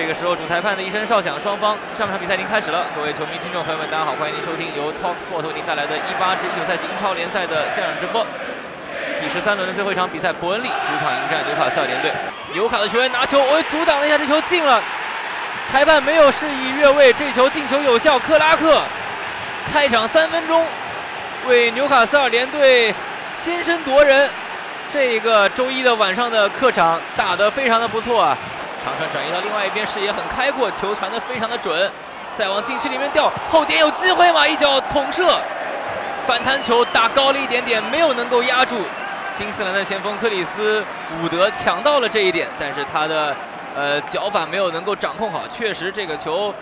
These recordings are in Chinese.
这个时候，主裁判的一声哨响，双方上半场比赛已经开始了。各位球迷、听众朋友们，大家好，欢迎您收听由 Talksport 为您带来的18至19赛季英超联赛的现场直播。第十三轮的最后一场比赛，伯恩利主场迎战纽卡斯尔联队。纽卡的球员拿球，我阻挡了一下，这球进了。裁判没有示意越位，这球进球有效。克拉克开场三分钟为纽卡斯尔联队先声夺人。这个周一的晚上的客场打得非常的不错啊。长传转移到另外一边，视野很开阔，球传的非常的准，再往禁区里面掉，后点有机会吗？一脚捅射，反弹球打高了一点点，没有能够压住新西兰的前锋克里斯伍德，抢到了这一点，但是他的呃脚法没有能够掌控好，确实这个球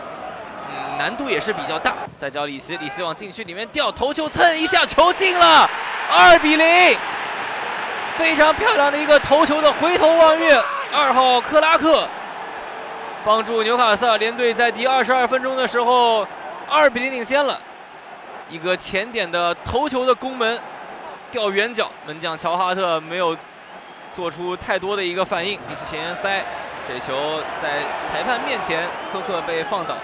难度也是比较大。再叫里希，里希往禁区里面掉，头球蹭一下，球进了，二比零，非常漂亮的一个头球的回头望月。二号克拉克帮助纽卡斯尔联队在第二十二分钟的时候二比零领先了。一个前点的头球的攻门，吊远角，门将乔哈特没有做出太多的一个反应，地区前沿塞，这球在裁判面前科克被放倒，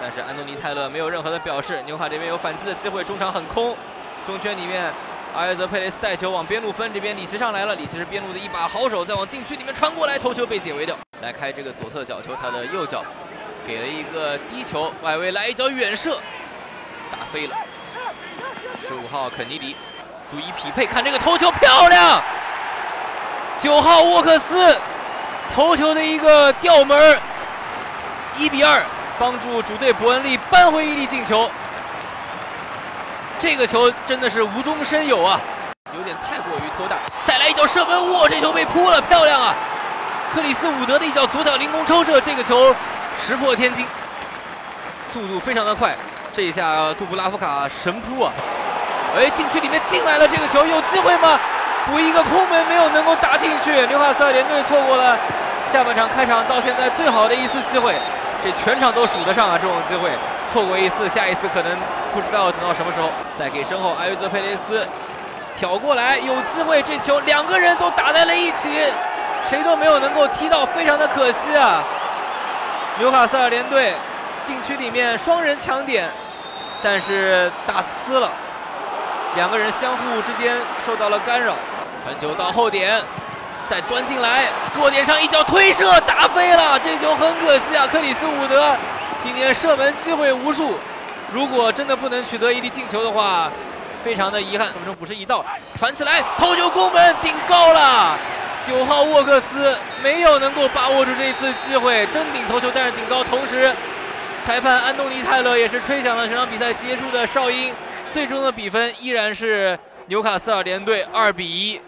但是安东尼泰勒没有任何的表示。纽卡这边有反击的机会，中场很空，中圈里面。阿约泽佩雷斯带球往边路分，这边里奇上来了，里奇是边路的一把好手，再往禁区里面传过来，头球被解围掉。来开这个左侧角球，他的右脚给了一个低球，外围来一脚远射，打飞了。十五号肯尼迪足以匹配，看这个头球漂亮。九号沃克斯头球的一个吊门，一比二，帮助主队伯恩利扳回一粒进球。这个球真的是无中生有啊，有点太过于拖大。再来一脚射门，哇，这球被扑了，漂亮啊！克里斯伍德的一脚左脚凌空抽射，这个球石破天惊，速度非常的快。这一下杜布拉夫卡神扑啊！哎，禁区里面进来了，这个球有机会吗？补一个空门没有能够打进去，纽卡斯尔联队错过了下半场开场到现在最好的一次机会，这全场都数得上啊，这种机会。错过一次，下一次可能不知道等到什么时候。再给身后阿约泽佩雷斯挑过来，有机会，这球两个人都打在了一起，谁都没有能够踢到，非常的可惜啊！纽卡斯尔联队禁区里面双人抢点，但是打呲了，两个人相互之间受到了干扰。传球到后点，再端进来，落点上一脚推射打飞了，这球很可惜啊！克里斯伍德。今天射门机会无数，如果真的不能取得一粒进球的话，非常的遗憾。分钟补时一到，传起来，头球攻门顶高了，九号沃克斯没有能够把握住这一次机会，真顶头球，但是顶高。同时，裁判安东尼泰勒也是吹响了这场比赛结束的哨音，最终的比分依然是纽卡斯尔联队二比一